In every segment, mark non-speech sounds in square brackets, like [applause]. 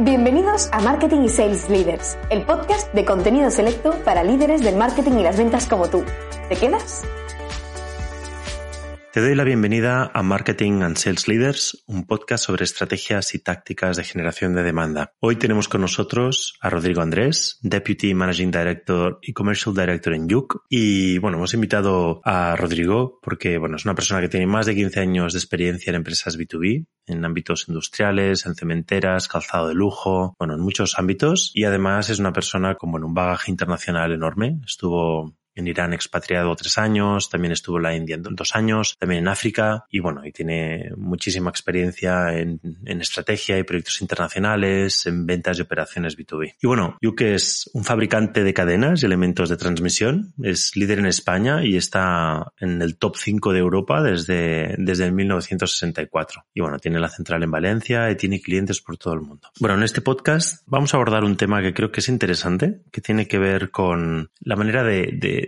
Bienvenidos a Marketing y Sales Leaders, el podcast de contenido selecto para líderes del marketing y las ventas como tú. ¿Te quedas? Te doy la bienvenida a Marketing and Sales Leaders, un podcast sobre estrategias y tácticas de generación de demanda. Hoy tenemos con nosotros a Rodrigo Andrés, Deputy Managing Director y Commercial Director en Yuk. Y bueno, hemos invitado a Rodrigo porque bueno, es una persona que tiene más de 15 años de experiencia en empresas B2B, en ámbitos industriales, en cementeras, calzado de lujo, bueno, en muchos ámbitos. Y además es una persona con bueno, un bagaje internacional enorme. Estuvo en Irán expatriado tres años, también estuvo en la India dos años, también en África y bueno, y tiene muchísima experiencia en, en estrategia y proyectos internacionales, en ventas y operaciones B2B. Y bueno, Yuke es un fabricante de cadenas y elementos de transmisión, es líder en España y está en el top 5 de Europa desde, desde el 1964. Y bueno, tiene la central en Valencia y tiene clientes por todo el mundo. Bueno, en este podcast vamos a abordar un tema que creo que es interesante, que tiene que ver con la manera de, de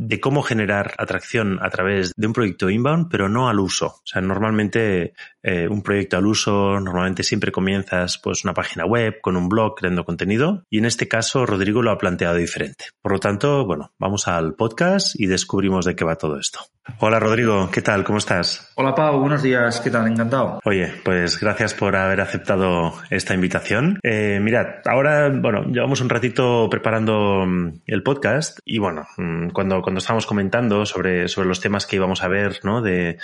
de, cómo generar atracción a través de un proyecto inbound, pero no al uso. O sea, normalmente eh, un proyecto al uso, normalmente siempre comienzas pues una página web con un blog creando contenido y en este caso Rodrigo lo ha planteado diferente. Por lo tanto, bueno, vamos al podcast y descubrimos de qué va todo esto. Hola Rodrigo, ¿qué tal? ¿Cómo estás? Hola Pau, buenos días, ¿qué tal? Encantado. Oye, pues gracias por haber aceptado esta invitación. Eh, mirad, ahora, bueno, llevamos un ratito preparando mm, el podcast y bueno, mm, cuando, cuando estábamos comentando sobre, sobre los temas que íbamos a ver, ¿no? De,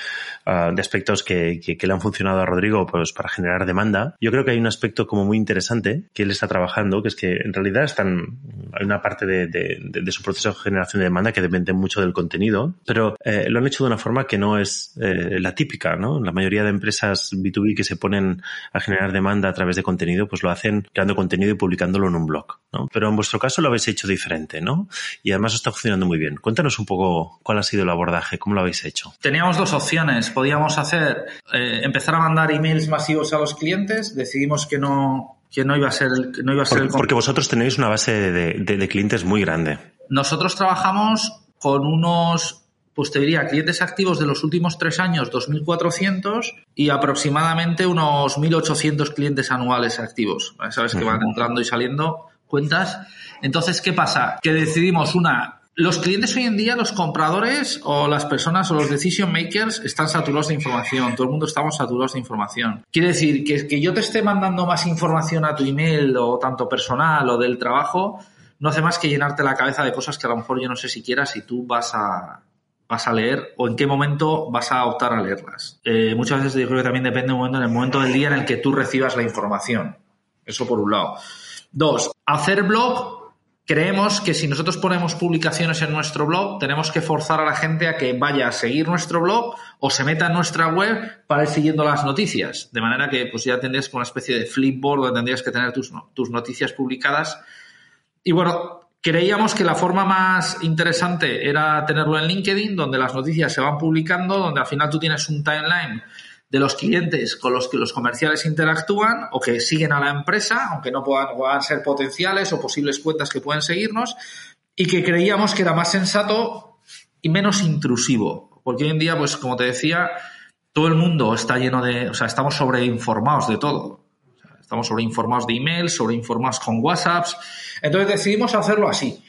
uh, de aspectos que, le han funcionado a Rodrigo pues, para generar demanda, yo creo que hay un aspecto como muy interesante que él está trabajando, que es que en realidad están, hay una parte de su proceso de generación de demanda que depende mucho del contenido, pero eh, lo han hecho de una forma que no es eh, la típica, ¿no? La mayoría de empresas B2B que se ponen a generar demanda a través de contenido, pues lo hacen creando contenido y publicándolo en un blog, ¿no? Pero en vuestro caso lo habéis hecho diferente, ¿no? Y además está funcionando muy bien. Cuéntanos un poco cuál ha sido el abordaje, cómo lo habéis hecho. Teníamos dos opciones. Podíamos hacer, eh, empezar a mandar emails masivos a los clientes. Decidimos que no, que no iba a ser el, no iba a ser porque, el... porque vosotros tenéis una base de, de, de clientes muy grande. Nosotros trabajamos con unos pues te diría clientes activos de los últimos tres años, 2.400 y aproximadamente unos 1.800 clientes anuales activos. Sabes que van entrando y saliendo cuentas. Entonces, ¿qué pasa? Que decidimos una, los clientes hoy en día, los compradores o las personas o los decision makers están saturados de información. Todo el mundo estamos saturados de información. Quiere decir que, que yo te esté mandando más información a tu email o tanto personal o del trabajo, no hace más que llenarte la cabeza de cosas que a lo mejor yo no sé siquiera si tú vas a, vas a leer o en qué momento vas a optar a leerlas. Eh, muchas veces yo creo que también depende del en el momento del día en el que tú recibas la información. Eso por un lado. Dos, hacer blog. Creemos que si nosotros ponemos publicaciones en nuestro blog, tenemos que forzar a la gente a que vaya a seguir nuestro blog o se meta en nuestra web para ir siguiendo las noticias. De manera que pues ya tendrías una especie de flipboard donde tendrías que tener tus, tus noticias publicadas. Y bueno, Creíamos que la forma más interesante era tenerlo en LinkedIn, donde las noticias se van publicando, donde al final tú tienes un timeline de los clientes con los que los comerciales interactúan o que siguen a la empresa, aunque no puedan, ser potenciales o posibles cuentas que pueden seguirnos, y que creíamos que era más sensato y menos intrusivo. Porque hoy en día, pues como te decía, todo el mundo está lleno de, o sea, estamos sobreinformados de todo. Estamos sobreinformados de emails, sobreinformados con WhatsApps. Entonces decidimos hacerlo así.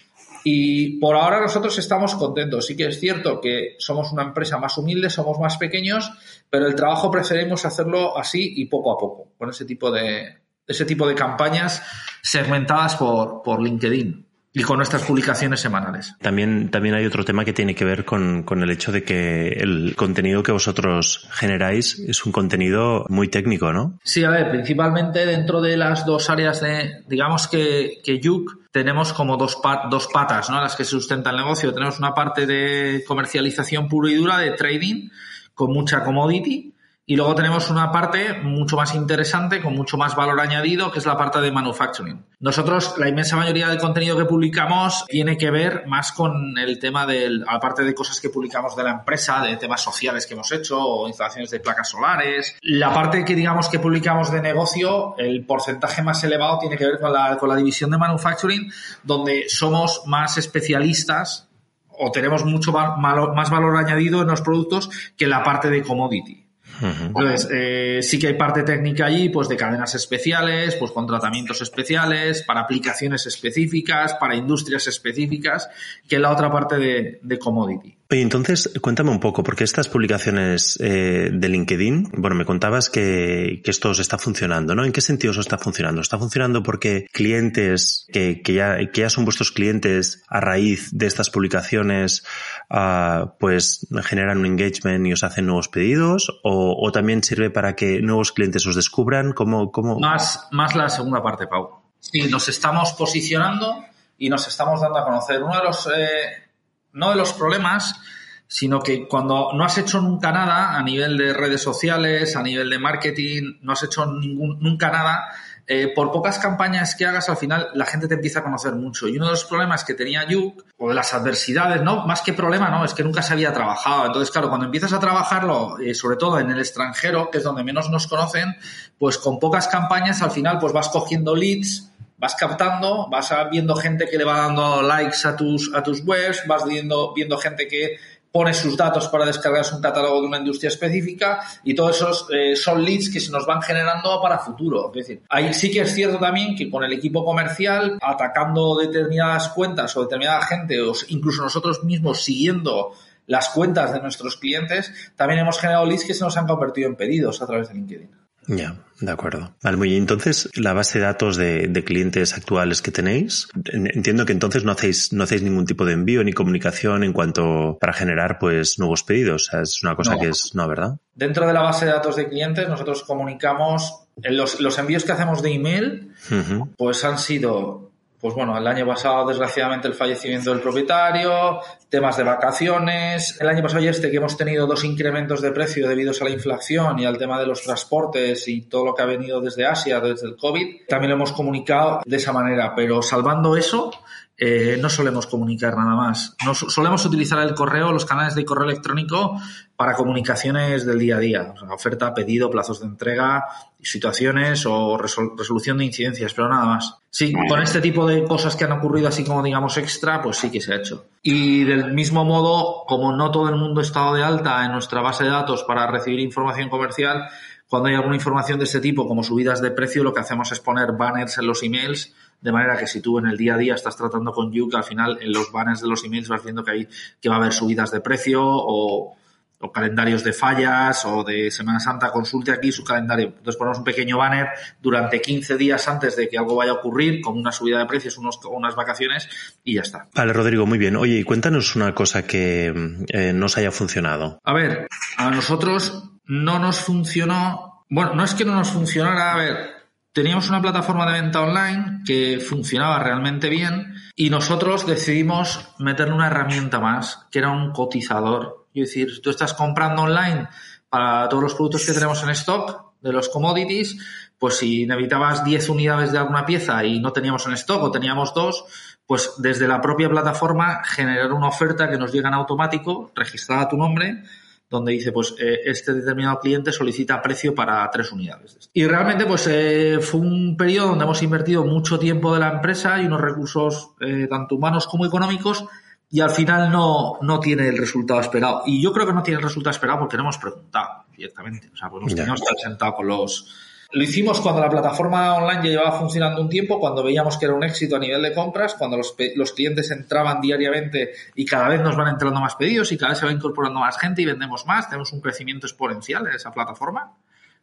Y por ahora nosotros estamos contentos. Sí que es cierto que somos una empresa más humilde, somos más pequeños, pero el trabajo preferimos hacerlo así y poco a poco, con ese tipo de, ese tipo de campañas segmentadas por, por LinkedIn y con nuestras publicaciones semanales. También, también hay otro tema que tiene que ver con, con, el hecho de que el contenido que vosotros generáis es un contenido muy técnico, ¿no? Sí, a ver, principalmente dentro de las dos áreas de, digamos que, que Yuk, tenemos como dos, dos patas, ¿no? Las que se sustenta el negocio. Tenemos una parte de comercialización pura y dura, de trading, con mucha commodity, Y luego tenemos una parte mucho más interesante, con mucho más valor añadido, que es la parte de manufacturing. Nosotros, la inmensa mayoría del contenido que publicamos tiene que ver más con el tema del, aparte de cosas que publicamos de la empresa, de temas sociales que hemos hecho, o instalaciones de placas solares. La parte que digamos que publicamos de negocio, el porcentaje más elevado tiene que ver con la, con la división de manufacturing, donde somos más especialistas o tenemos mucho más valor añadido en los productos que la parte de commodity. Entonces, eh, sí que hay parte técnica allí, pues de cadenas especiales, pues con tratamientos especiales, para aplicaciones específicas, para industrias específicas, que la otra parte de, de commodity. Oye, entonces cuéntame un poco, porque estas publicaciones eh, de LinkedIn, bueno, me contabas que, que, esto os está funcionando, ¿no? ¿En qué sentido os está funcionando? ¿Está funcionando porque clientes que, que, ya, que ya son vuestros clientes a raíz de estas publicaciones, uh, pues generan un engagement y os hacen nuevos pedidos? ¿O, o también sirve para que nuevos clientes os descubran? ¿Cómo, cómo... Más, más la segunda parte, Pau. Sí, nos estamos posicionando y nos estamos dando a conocer. Uno de los... Eh no de los problemas, sino que cuando no has hecho nunca nada a nivel de redes sociales, a nivel de marketing, no has hecho ningún, nunca nada, eh, por pocas campañas que hagas, al final la gente te empieza a conocer mucho. Y uno de los problemas que tenía Yuk, o de las adversidades, ¿no? Más que problema, ¿no? Es que nunca se había trabajado. Entonces, claro, cuando empiezas a trabajarlo, eh, sobre todo en el extranjero, que es donde menos nos conocen, pues con pocas campañas, al final, pues vas cogiendo leads, vas captando, vas viendo gente que le va dando likes a tus, a tus webs, vas viendo, viendo gente que pone sus datos para descargarse un catálogo de una industria específica y todos esos eh, son leads que se nos van generando para futuro. Es decir, ahí sí que es cierto también que con el equipo comercial, atacando determinadas cuentas o determinada gente, o incluso nosotros mismos siguiendo las cuentas de nuestros clientes, también hemos generado leads que se nos han convertido en pedidos a través de LinkedIn. Ya, de acuerdo. Vale, muy bien. Entonces, la base de datos de, de, clientes actuales que tenéis, entiendo que entonces no hacéis, no hacéis ningún tipo de envío ni comunicación en cuanto para generar pues nuevos pedidos. O sea, es una cosa no. que es, no, ¿verdad? Dentro de la base de datos de clientes, nosotros comunicamos los, los envíos que hacemos de email, uh -huh. pues han sido pues bueno, el año pasado desgraciadamente el fallecimiento del propietario, temas de vacaciones, el año pasado y este que hemos tenido dos incrementos de precio debido a la inflación y al tema de los transportes y todo lo que ha venido desde Asia, desde el COVID, también lo hemos comunicado de esa manera, pero salvando eso, eh, no solemos comunicar nada más. No, solemos utilizar el correo, los canales de correo electrónico para comunicaciones del día a día, o sea, oferta, pedido, plazos de entrega, situaciones o resol resolución de incidencias, pero nada más. Sí, con este tipo de cosas que han ocurrido así como digamos extra, pues sí que se ha hecho. Y del mismo modo, como no todo el mundo ha estado de alta en nuestra base de datos para recibir información comercial, cuando hay alguna información de este tipo, como subidas de precio, lo que hacemos es poner banners en los emails de manera que si tú en el día a día estás tratando con Yuk, al final en los banners de los emails vas viendo que, hay, que va a haber subidas de precio o, o, calendarios de fallas o de Semana Santa, consulte aquí su calendario. Entonces ponemos un pequeño banner durante 15 días antes de que algo vaya a ocurrir, con una subida de precios, unos, unas vacaciones y ya está. Vale, Rodrigo, muy bien. Oye, y cuéntanos una cosa que eh, nos haya funcionado. A ver, a nosotros no nos funcionó, bueno, no es que no nos funcionara, a ver, teníamos una plataforma de venta online que funcionaba realmente bien y nosotros decidimos meterle una herramienta más, que era un cotizador. Es decir, tú estás comprando online para todos los productos que tenemos en stock de los commodities, pues si necesitabas 10 unidades de alguna pieza y no teníamos en stock o teníamos dos, pues desde la propia plataforma generar una oferta que nos llega en automático, registrada tu nombre, donde dice, pues, eh, este determinado cliente solicita precio para tres unidades. Y realmente, pues, eh, fue un periodo donde hemos invertido mucho tiempo de la empresa y unos recursos, eh, tanto humanos como económicos, y al final no, no tiene el resultado esperado. Y yo creo que no tiene el resultado esperado porque no hemos preguntado directamente. O sea, pues nos teníamos que estar sentado con los, lo hicimos cuando la plataforma online ya llevaba funcionando un tiempo, cuando veíamos que era un éxito a nivel de compras, cuando los, los, clientes entraban diariamente y cada vez nos van entrando más pedidos y cada vez se va incorporando más gente y vendemos más. Tenemos un crecimiento exponencial en esa plataforma.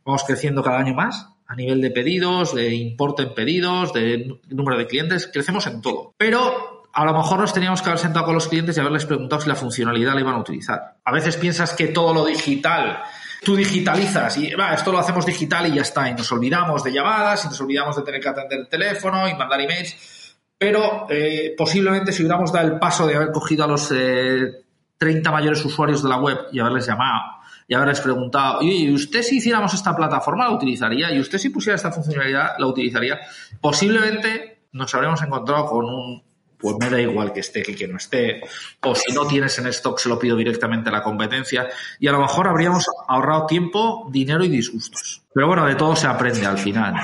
Vamos creciendo cada año más a nivel de pedidos, de importe en pedidos, de número de clientes. Crecemos en todo. Pero a lo mejor nos teníamos que haber sentado con los clientes y haberles preguntado si la funcionalidad la iban a utilizar. A veces piensas que todo lo digital tú digitalizas y va, esto lo hacemos digital y ya está, y nos olvidamos de llamadas y nos olvidamos de tener que atender el teléfono y mandar emails, pero eh, posiblemente si hubiéramos dado el paso de haber cogido a los eh, 30 mayores usuarios de la web y haberles llamado y haberles preguntado, ¿y usted si hiciéramos esta plataforma la utilizaría? ¿Y usted si pusiera esta funcionalidad la utilizaría? Posiblemente nos habremos encontrado con un pues me da igual que esté que no esté, o si no tienes en stock se lo pido directamente a la competencia y a lo mejor habríamos ahorrado tiempo, dinero y disgustos. Pero bueno, de todo se aprende al final.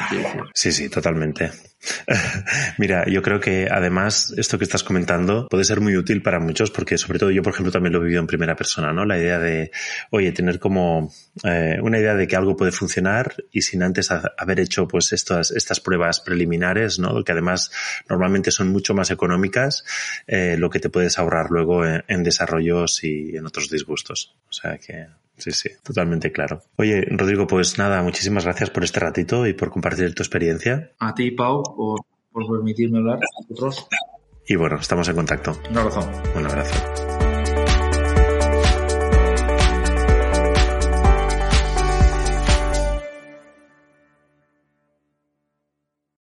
Sí, sí, totalmente. [laughs] Mira, yo creo que además esto que estás comentando puede ser muy útil para muchos porque sobre todo yo, por ejemplo, también lo he vivido en primera persona, ¿no? La idea de, oye, tener como eh, una idea de que algo puede funcionar y sin antes haber hecho pues estas, estas pruebas preliminares, ¿no? Que además normalmente son mucho más económicas, eh, lo que te puedes ahorrar luego en desarrollos y en otros disgustos. O sea que Sí, sí, totalmente claro. Oye, Rodrigo, pues nada, muchísimas gracias por este ratito y por compartir tu experiencia. A ti, Pau, por, permitirme hablar con nosotros. Y bueno, estamos en contacto. Un abrazo. Un abrazo.